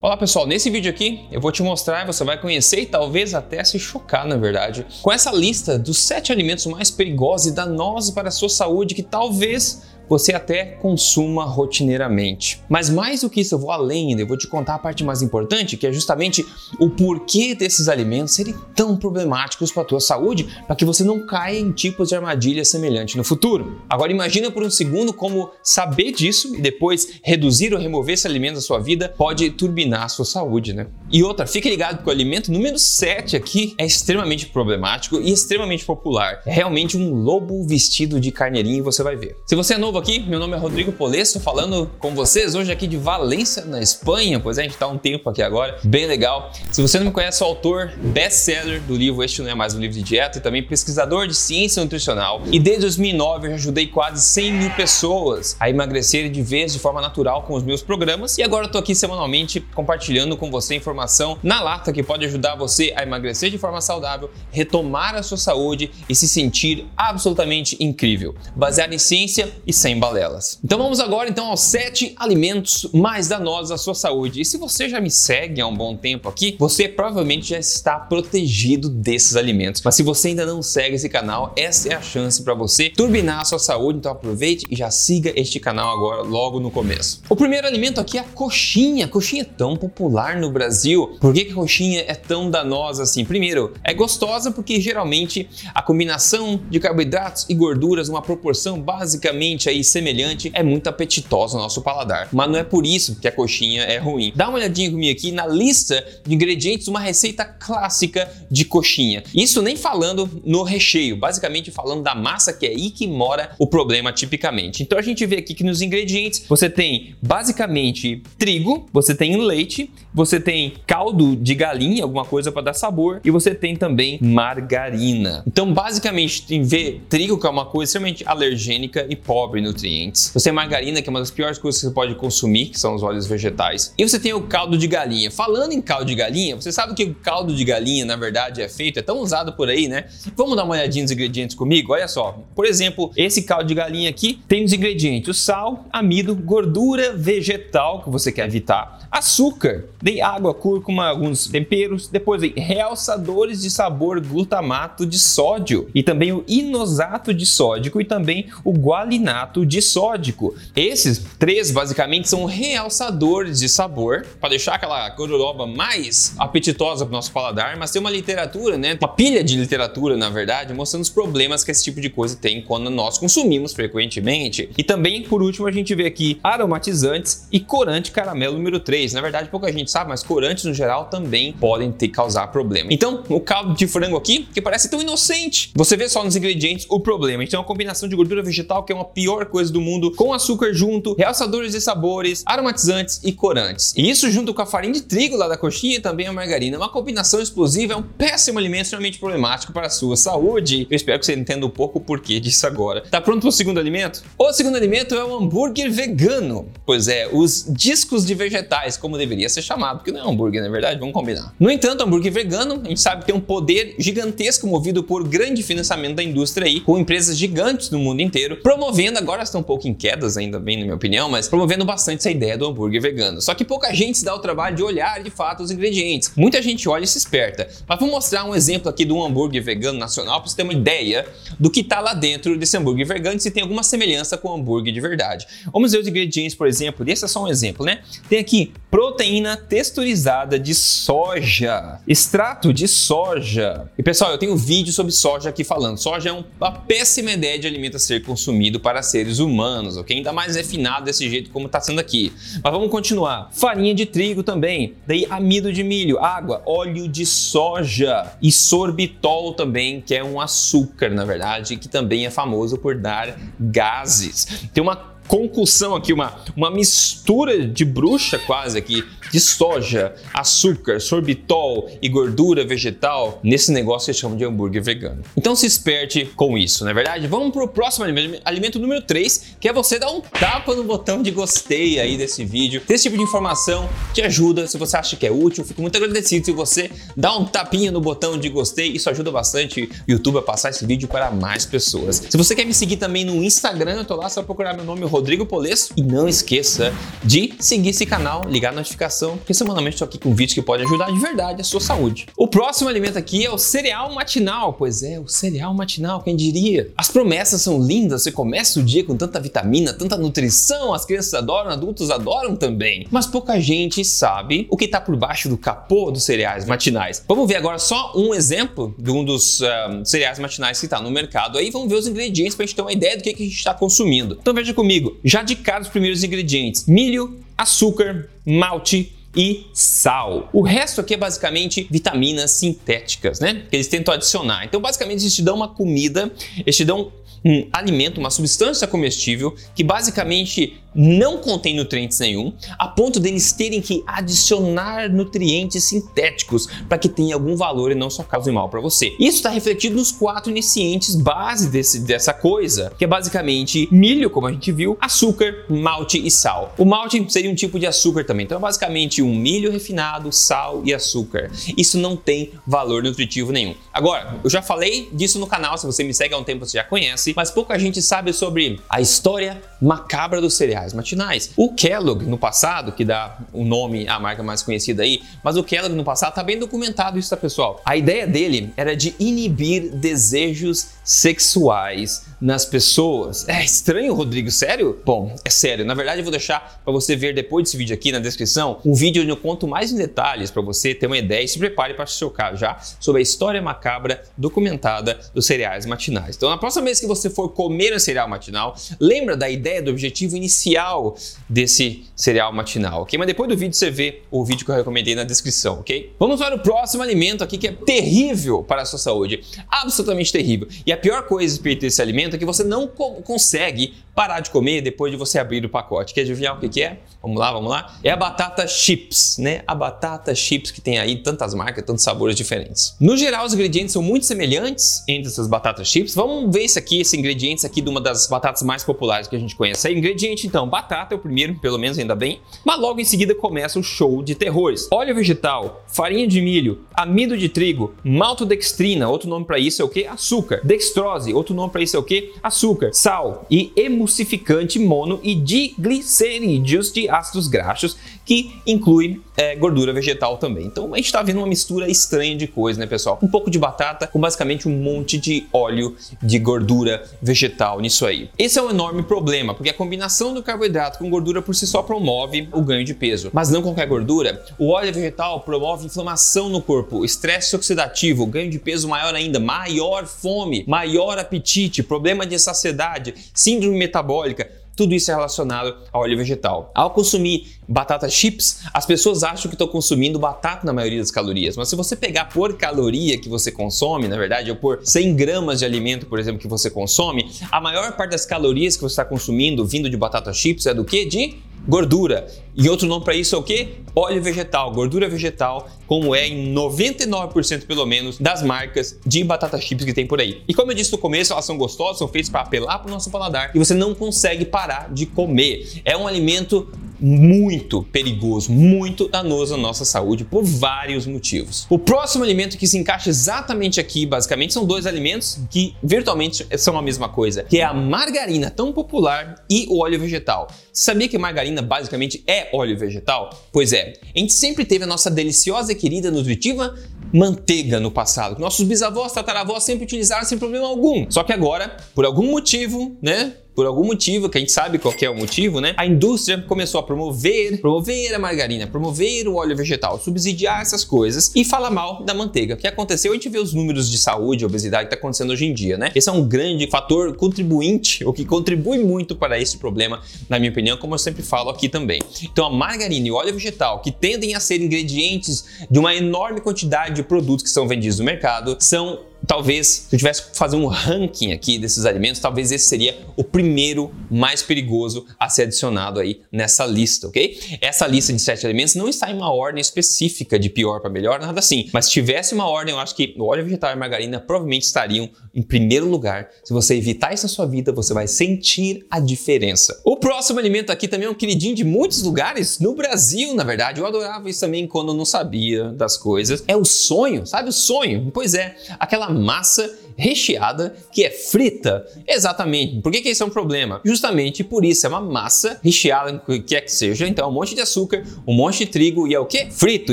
Olá pessoal, nesse vídeo aqui eu vou te mostrar, você vai conhecer e talvez até se chocar na verdade, com essa lista dos 7 alimentos mais perigosos e danosos para a sua saúde que talvez você até consuma rotineiramente. Mas mais do que isso, eu vou além eu vou te contar a parte mais importante, que é justamente o porquê desses alimentos serem tão problemáticos para a tua saúde, para que você não caia em tipos de armadilha semelhante no futuro. Agora imagina por um segundo como saber disso e depois reduzir ou remover esse alimento da sua vida pode turbinar a sua saúde, né? E outra, fique ligado que o alimento número 7 aqui é extremamente problemático e extremamente popular. É realmente um lobo vestido de carneirinho, você vai ver. Se você é novo aqui, meu nome é Rodrigo Polesso, falando com vocês hoje aqui de Valência, na Espanha, pois é, a gente está um tempo aqui agora, bem legal. Se você não me conhece, sou autor best-seller do livro Este Não É Mais Um Livro de Dieta e também pesquisador de ciência nutricional. E desde 2009 eu já ajudei quase 100 mil pessoas a emagrecerem de vez de forma natural com os meus programas. E agora eu tô aqui semanalmente compartilhando com você informação na lata que pode ajudar você a emagrecer de forma saudável, retomar a sua saúde e se sentir absolutamente incrível, baseado em ciência e sem sem balelas. Então vamos agora então aos sete alimentos mais danosos à sua saúde. E se você já me segue há um bom tempo aqui, você provavelmente já está protegido desses alimentos. Mas se você ainda não segue esse canal, essa é a chance para você turbinar a sua saúde. Então aproveite e já siga este canal agora logo no começo. O primeiro alimento aqui é a coxinha. A coxinha é tão popular no Brasil. Por que a coxinha é tão danosa assim? Primeiro, é gostosa porque geralmente a combinação de carboidratos e gorduras, uma proporção basicamente aí semelhante é muito apetitosa ao nosso paladar. Mas não é por isso que a coxinha é ruim. Dá uma olhadinha comigo aqui na lista de ingredientes de uma receita clássica de coxinha. Isso nem falando no recheio, basicamente falando da massa que é aí que mora o problema tipicamente. Então a gente vê aqui que nos ingredientes você tem basicamente trigo, você tem leite, você tem caldo de galinha, alguma coisa para dar sabor, e você tem também margarina. Então basicamente tem ver trigo que é uma coisa extremamente alergênica e pobre nutrientes. Você tem margarina, que é uma das piores coisas que você pode consumir, que são os óleos vegetais. E você tem o caldo de galinha. Falando em caldo de galinha, você sabe que o caldo de galinha, na verdade, é feito, é tão usado por aí, né? Vamos dar uma olhadinha nos ingredientes comigo? Olha só. Por exemplo, esse caldo de galinha aqui tem nos ingredientes o sal, amido, gordura vegetal, que você quer evitar, açúcar, tem água, cúrcuma, alguns temperos, depois vem realçadores de sabor, glutamato de sódio e também o inosato de sódico e também o gualinato de sódico. Esses três basicamente são realçadores de sabor para deixar aquela gororoba mais apetitosa para o nosso paladar, mas tem uma literatura, né, uma pilha de literatura na verdade, mostrando os problemas que esse tipo de coisa tem quando nós consumimos frequentemente. E também, por último, a gente vê aqui aromatizantes e corante caramelo número 3. Na verdade, pouca gente sabe, mas corantes no geral também podem ter causar problema. Então, o caldo de frango aqui, que parece tão inocente, você vê só nos ingredientes o problema. Então, é uma combinação de gordura vegetal que é uma pior coisa do mundo, com açúcar junto, realçadores de sabores, aromatizantes e corantes. E isso junto com a farinha de trigo lá da coxinha e também a margarina. Uma combinação explosiva é um péssimo alimento extremamente problemático para a sua saúde. Eu espero que você entenda um pouco o porquê disso agora. Tá pronto para o segundo alimento? O segundo alimento é o hambúrguer vegano. Pois é, os discos de vegetais, como deveria ser chamado, porque não é hambúrguer, na verdade, vamos combinar. No entanto, hambúrguer vegano, a gente sabe que tem um poder gigantesco movido por grande financiamento da indústria aí, com empresas gigantes no mundo inteiro, promovendo agora estão um pouco em quedas, ainda bem, na minha opinião, mas promovendo bastante essa ideia do hambúrguer vegano. Só que pouca gente se dá o trabalho de olhar de fato os ingredientes. Muita gente olha e se esperta. Mas vou mostrar um exemplo aqui de um hambúrguer vegano nacional para você ter uma ideia do que está lá dentro desse hambúrguer vegano e se tem alguma semelhança com o hambúrguer de verdade. Vamos ver os ingredientes, por exemplo. Esse é só um exemplo, né? Tem aqui proteína texturizada de soja, extrato de soja. E pessoal, eu tenho um vídeo sobre soja aqui falando. Soja é uma péssima ideia de alimento a ser consumido para seres humanos, ok? Ainda mais refinado desse jeito como está sendo aqui. Mas vamos continuar. Farinha de trigo também, daí amido de milho, água, óleo de soja e sorbitol também, que é um açúcar, na verdade, que também é famoso por dar gases. Tem uma concussão aqui, uma, uma mistura de bruxa quase aqui, de soja, açúcar, sorbitol e gordura vegetal nesse negócio que chamam de hambúrguer vegano. Então se esperte com isso, não é verdade? Vamos pro próximo alimento, alimento número 3, que é você dar um tapa no botão de gostei aí desse vídeo. Esse tipo de informação te ajuda, se você acha que é útil, fico muito agradecido se você dá um tapinha no botão de gostei, isso ajuda bastante o YouTube a passar esse vídeo para mais pessoas. Se você quer me seguir também no Instagram, eu tô lá, só procurar meu nome, Rodrigo Polesso, e não esqueça de seguir esse canal, ligar a notificação porque semanalmente estou aqui com um vídeo que pode ajudar de verdade a sua saúde. O próximo alimento aqui é o cereal matinal. Pois é, o cereal matinal, quem diria? As promessas são lindas, você começa o dia com tanta vitamina, tanta nutrição, as crianças adoram, adultos adoram também. Mas pouca gente sabe o que está por baixo do capô dos cereais matinais. Vamos ver agora só um exemplo de um dos uh, cereais matinais que está no mercado. Aí vamos ver os ingredientes para a gente ter uma ideia do que, que a gente está consumindo. Então veja comigo, já de cara os primeiros ingredientes: milho, açúcar, malte, e sal. O resto aqui é basicamente vitaminas sintéticas, né? Que eles tentam adicionar. Então, basicamente, eles te dão uma comida, eles te dão um alimento, uma substância comestível que basicamente não contém nutrientes nenhum, a ponto deles terem que adicionar nutrientes sintéticos para que tenha algum valor e não só cause mal para você. Isso está refletido nos quatro iniciantes base desse, dessa coisa, que é basicamente milho, como a gente viu, açúcar, malte e sal. O malte seria um tipo de açúcar também, então é basicamente um milho refinado, sal e açúcar. Isso não tem valor nutritivo nenhum. Agora, eu já falei disso no canal, se você me segue há um tempo você já conhece, mas pouca gente sabe sobre a história macabra dos cereais matinais. O Kellogg, no passado, que dá o nome à marca mais conhecida aí, mas o Kellogg no passado tá bem documentado isso, tá, pessoal? A ideia dele era de inibir desejos sexuais nas pessoas. É estranho, Rodrigo? Sério? Bom, é sério. Na verdade, eu vou deixar para você ver depois desse vídeo aqui na descrição um vídeo onde eu conto mais em detalhes para você ter uma ideia e se prepare para se chocar já sobre a história macabra documentada dos cereais matinais. Então, na próxima vez que você for comer um cereal matinal, lembra da ideia do objetivo inicial desse cereal matinal, ok? Mas depois do vídeo você vê o vídeo que eu recomendei na descrição, ok? Vamos para o próximo alimento aqui que é terrível para a sua saúde, absolutamente terrível. E a pior coisa a respeito desse alimento é que você não co consegue parar de comer depois de você abrir o pacote. Quer adivinhar o que, que é? Vamos lá, vamos lá. É a batata chips, né? A batata chips que tem aí tantas marcas, tantos sabores diferentes. No geral, os ingredientes são muito semelhantes entre essas batatas chips. Vamos ver esse aqui, esse ingredientes aqui de uma das batatas mais populares que a gente conhece. É ingrediente então, batata é o primeiro, pelo menos ainda bem. Mas logo em seguida começa o show de terrores. Óleo vegetal, farinha de milho, amido de trigo, maltodextrina, outro nome para isso é o que? Açúcar. Dextrose, outro nome para isso é o que? Açúcar. Sal e emulsificante emulsificante mono e diglicerídeos de ácidos graxos, que inclui é, gordura vegetal também. Então a gente está vendo uma mistura estranha de coisa, né, pessoal? Um pouco de batata com basicamente um monte de óleo de gordura vegetal nisso aí. Esse é um enorme problema, porque a combinação do carboidrato com gordura por si só promove o ganho de peso. Mas não qualquer gordura. O óleo vegetal promove inflamação no corpo, estresse oxidativo, ganho de peso maior ainda, maior fome, maior apetite, problema de saciedade, síndrome metabólica metabólica, tudo isso é relacionado ao óleo vegetal. Ao consumir batata chips, as pessoas acham que estão consumindo batata na maioria das calorias, mas se você pegar por caloria que você consome, na verdade, ou por 100 gramas de alimento, por exemplo, que você consome, a maior parte das calorias que você está consumindo vindo de batata chips é do que? De gordura. E outro nome para isso é o que? Óleo vegetal, gordura vegetal, como é em 99% pelo menos das marcas de batata chips que tem por aí. E como eu disse no começo, elas são gostosas, são feitas para apelar para o nosso paladar e você não consegue parar de comer. É um alimento muito perigoso, muito danoso à nossa saúde por vários motivos. O próximo alimento que se encaixa exatamente aqui, basicamente, são dois alimentos que virtualmente são a mesma coisa, que é a margarina tão popular e o óleo vegetal. Você sabia que margarina basicamente é óleo vegetal? Pois é, a gente sempre teve a nossa deliciosa e querida nutritiva manteiga no passado. Nossos bisavós, tataravós sempre utilizaram sem problema algum. Só que agora, por algum motivo, né, por algum motivo, que a gente sabe qual é o motivo, né? A indústria começou a promover, promover a margarina, promover o óleo vegetal, subsidiar essas coisas e fala mal da manteiga. O que aconteceu? A gente vê os números de saúde obesidade que está acontecendo hoje em dia, né? Esse é um grande fator contribuinte, o que contribui muito para esse problema, na minha opinião, como eu sempre falo aqui também. Então, a margarina e o óleo vegetal, que tendem a ser ingredientes de uma enorme quantidade de produtos que são vendidos no mercado, são talvez, se eu tivesse que fazer um ranking aqui desses alimentos, talvez esse seria o primeiro mais perigoso a ser adicionado aí nessa lista, ok? Essa lista de sete alimentos não está em uma ordem específica de pior para melhor, nada assim. Mas se tivesse uma ordem, eu acho que o óleo vegetal e margarina provavelmente estariam em primeiro lugar. Se você evitar isso na sua vida, você vai sentir a diferença. O próximo alimento aqui também é um queridinho de muitos lugares, no Brasil, na verdade. Eu adorava isso também quando eu não sabia das coisas. É o sonho, sabe o sonho? Pois é, aquela massa recheada que é frita. Exatamente. Por que, que isso é um problema? Justamente por isso é uma massa recheada, em que quer que seja, então um monte de açúcar, um monte de trigo e é o que? Frito.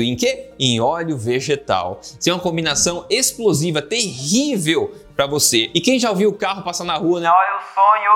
Em que? Em óleo vegetal. Isso é uma combinação explosiva, terrível para você. E quem já ouviu o carro passar na rua, né? Olha o sonho,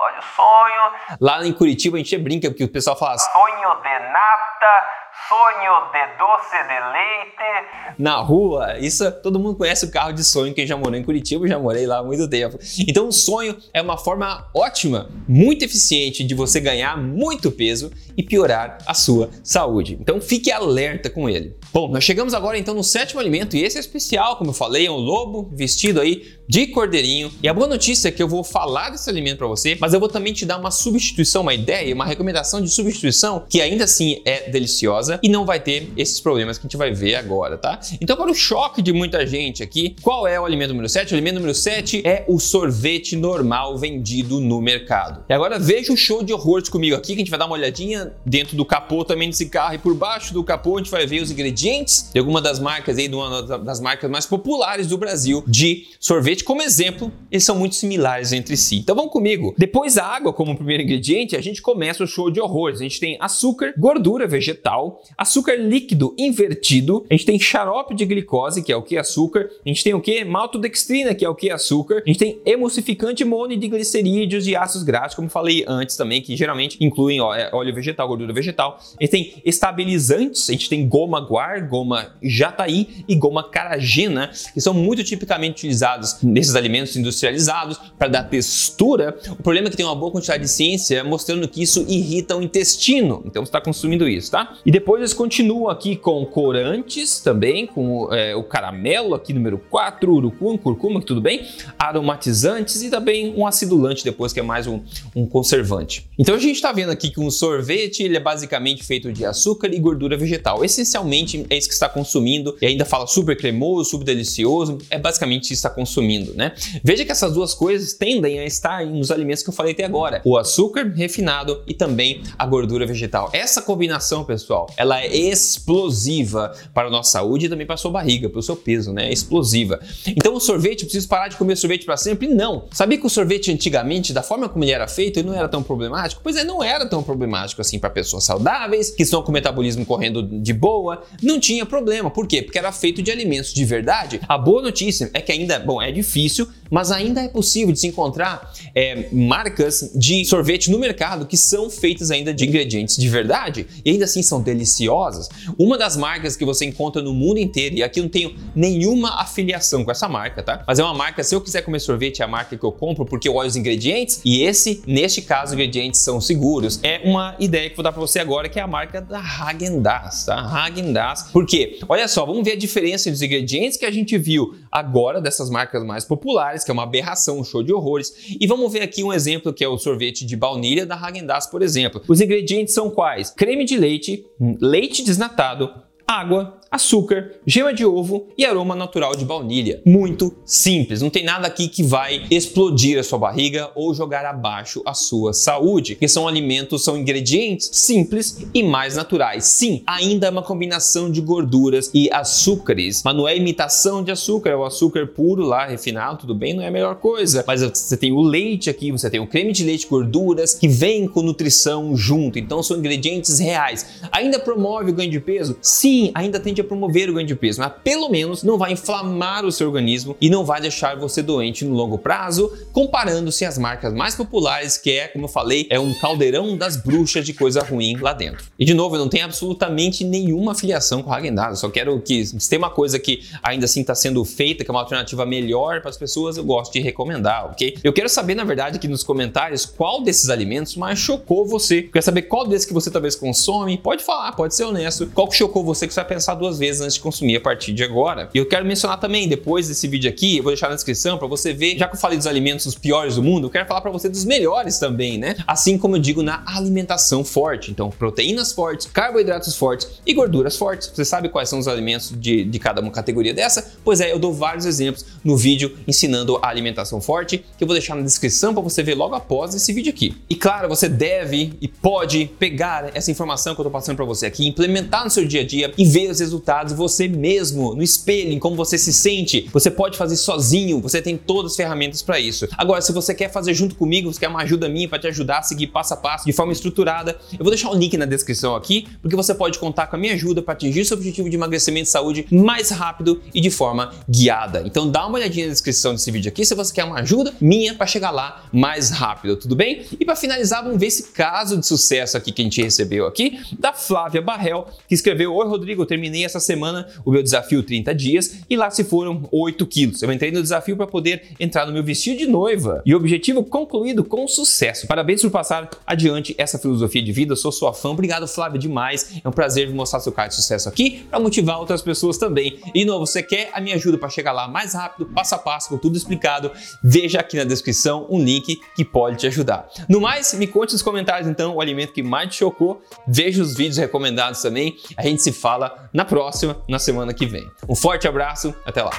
olha o sonho. Lá em Curitiba a gente brinca porque o pessoal fala sonho de nata sonho de doce de leite. Na rua, isso todo mundo conhece o carro de sonho, quem já morou em Curitiba, já morei lá há muito tempo. Então o sonho é uma forma ótima, muito eficiente de você ganhar muito peso e piorar a sua saúde. Então fique alerta com ele. Bom, nós chegamos agora então no sétimo alimento e esse é especial, como eu falei, é um lobo vestido aí de cordeirinho. E a boa notícia é que eu vou falar desse alimento para você, mas eu vou também te dar uma substituição, uma ideia, uma recomendação de substituição que ainda assim é deliciosa e não vai ter esses problemas que a gente vai ver agora, tá? Então, para o choque de muita gente aqui, qual é o alimento número 7? O alimento número 7 é o sorvete normal vendido no mercado. E agora veja o show de horrores comigo aqui, que a gente vai dar uma olhadinha dentro do capô também desse carro e por baixo do capô a gente vai ver os ingredientes de alguma das marcas aí, de uma das marcas mais populares do Brasil de sorvete como exemplo, eles são muito similares entre si. Então vamos comigo. Depois da água como primeiro ingrediente, a gente começa o show de horrores. A gente tem açúcar, gordura vegetal, açúcar líquido invertido, a gente tem xarope de glicose, que é o que? Açúcar. A gente tem o que? Maltodextrina, que é o que? Açúcar. A gente tem emulsificante monodigliceridos e ácidos graxos, como falei antes também, que geralmente incluem ó, é, óleo vegetal, gordura vegetal. A gente tem estabilizantes, a gente tem goma guar, goma jataí e goma caragena, que são muito tipicamente utilizados nesses alimentos industrializados para dar textura. O problema é que tem uma boa quantidade de ciência mostrando que isso irrita o intestino. Então você está consumindo isso, tá? E depois eles continuam aqui com corantes também, com é, o caramelo aqui número 4, urucum, curcuma, tudo bem, aromatizantes e também um acidulante depois que é mais um, um conservante. Então a gente está vendo aqui que um sorvete ele é basicamente feito de açúcar e gordura vegetal. Essencialmente é isso que está consumindo e ainda fala super cremoso, super delicioso. É basicamente isso que está consumindo né? Veja que essas duas coisas tendem a estar nos alimentos que eu falei até agora: o açúcar refinado e também a gordura vegetal. Essa combinação, pessoal, ela é explosiva para a nossa saúde e também para a sua barriga, para o seu peso, né? É explosiva. Então, o sorvete, preciso parar de comer sorvete para sempre? Não. Sabia que o sorvete antigamente, da forma como ele era feito, ele não era tão problemático? Pois é, não era tão problemático assim para pessoas saudáveis, que estão com o metabolismo correndo de boa. Não tinha problema. Por quê? Porque era feito de alimentos de verdade. A boa notícia é que ainda, bom, é difícil, mas ainda é possível de se encontrar é, marcas de sorvete no mercado que são feitas ainda de ingredientes de verdade e ainda assim são deliciosas. Uma das marcas que você encontra no mundo inteiro, e aqui eu não tenho nenhuma afiliação com essa marca, tá? Mas é uma marca, se eu quiser comer sorvete, é a marca que eu compro porque eu olho os ingredientes e esse, neste caso, os ingredientes são seguros. É uma ideia que vou dar para você agora, que é a marca da Häagen-Dazs, tá? Häagen-Dazs. Por quê? Olha só, vamos ver a diferença dos ingredientes que a gente viu agora dessas marcas mais populares, que é uma aberração, um show de horrores. E vamos ver aqui um exemplo que é o sorvete de baunilha da Häagen-Dazs, por exemplo. Os ingredientes são quais? Creme de leite, leite desnatado, água, açúcar, gema de ovo e aroma natural de baunilha. Muito simples, não tem nada aqui que vai explodir a sua barriga ou jogar abaixo a sua saúde, porque são alimentos, são ingredientes simples e mais naturais. Sim, ainda é uma combinação de gorduras e açúcares, mas não é imitação de açúcar, é o açúcar puro lá, refinado, tudo bem, não é a melhor coisa. Mas você tem o leite aqui, você tem o creme de leite, gorduras que vem com nutrição junto, então são ingredientes reais. Ainda promove o ganho de peso? Sim, ainda tende a promover o ganho de peso, mas pelo menos não vai inflamar o seu organismo e não vai deixar você doente no longo prazo, comparando-se às marcas mais populares, que é, como eu falei, é um caldeirão das bruxas de coisa ruim lá dentro. E de novo, eu não tenho absolutamente nenhuma afiliação com a Häagen-Dazs, só quero que se tem uma coisa que ainda assim está sendo feita, que é uma alternativa melhor para as pessoas, eu gosto de recomendar, ok? Eu quero saber, na verdade, aqui nos comentários, qual desses alimentos mais chocou você. Eu quero saber qual desses que você talvez consome, pode falar, pode ser honesto, qual que chocou você que você vai pensar duas vezes antes de consumir a partir de agora. E eu quero mencionar também, depois desse vídeo aqui, eu vou deixar na descrição para você ver, já que eu falei dos alimentos os piores do mundo, eu quero falar para você dos melhores também, né? Assim como eu digo na alimentação forte. Então, proteínas fortes, carboidratos fortes e gorduras fortes. Você sabe quais são os alimentos de, de cada uma categoria dessa? Pois é, eu dou vários exemplos no vídeo ensinando a alimentação forte, que eu vou deixar na descrição para você ver logo após esse vídeo aqui. E claro, você deve e pode pegar essa informação que eu estou passando para você aqui, implementar no seu dia a dia e ver os resultados você mesmo, no espelho, em como você se sente. Você pode fazer sozinho, você tem todas as ferramentas para isso. Agora, se você quer fazer junto comigo, você quer uma ajuda minha para te ajudar a seguir passo a passo de forma estruturada, eu vou deixar o um link na descrição aqui, porque você pode contar com a minha ajuda para atingir seu objetivo de emagrecimento e saúde mais rápido e de forma guiada. Então dá uma olhadinha na descrição desse vídeo aqui se você quer uma ajuda minha para chegar lá mais rápido, tudo bem? E para finalizar, vamos ver esse caso de sucesso aqui que a gente recebeu aqui da Flávia Barrel, que escreveu: Oi Rodrigo, eu terminei essa semana o meu desafio 30 dias e lá se foram 8 quilos. Eu entrei no desafio para poder entrar no meu vestido de noiva e o objetivo concluído com sucesso. Parabéns por passar adiante essa filosofia de vida. Eu sou sua fã. Obrigado, Flávia, demais. É um prazer mostrar seu caso de sucesso aqui para motivar outras pessoas também. E novo, você quer a minha ajuda para chegar lá mais rápido, passo a passo, com tudo explicado? Veja aqui na descrição um link que pode te ajudar. No mais, me conte nos comentários então o alimento que mais te chocou. Veja os vídeos recomendados também. A gente se fala na próxima, na semana que vem. Um forte abraço, até lá.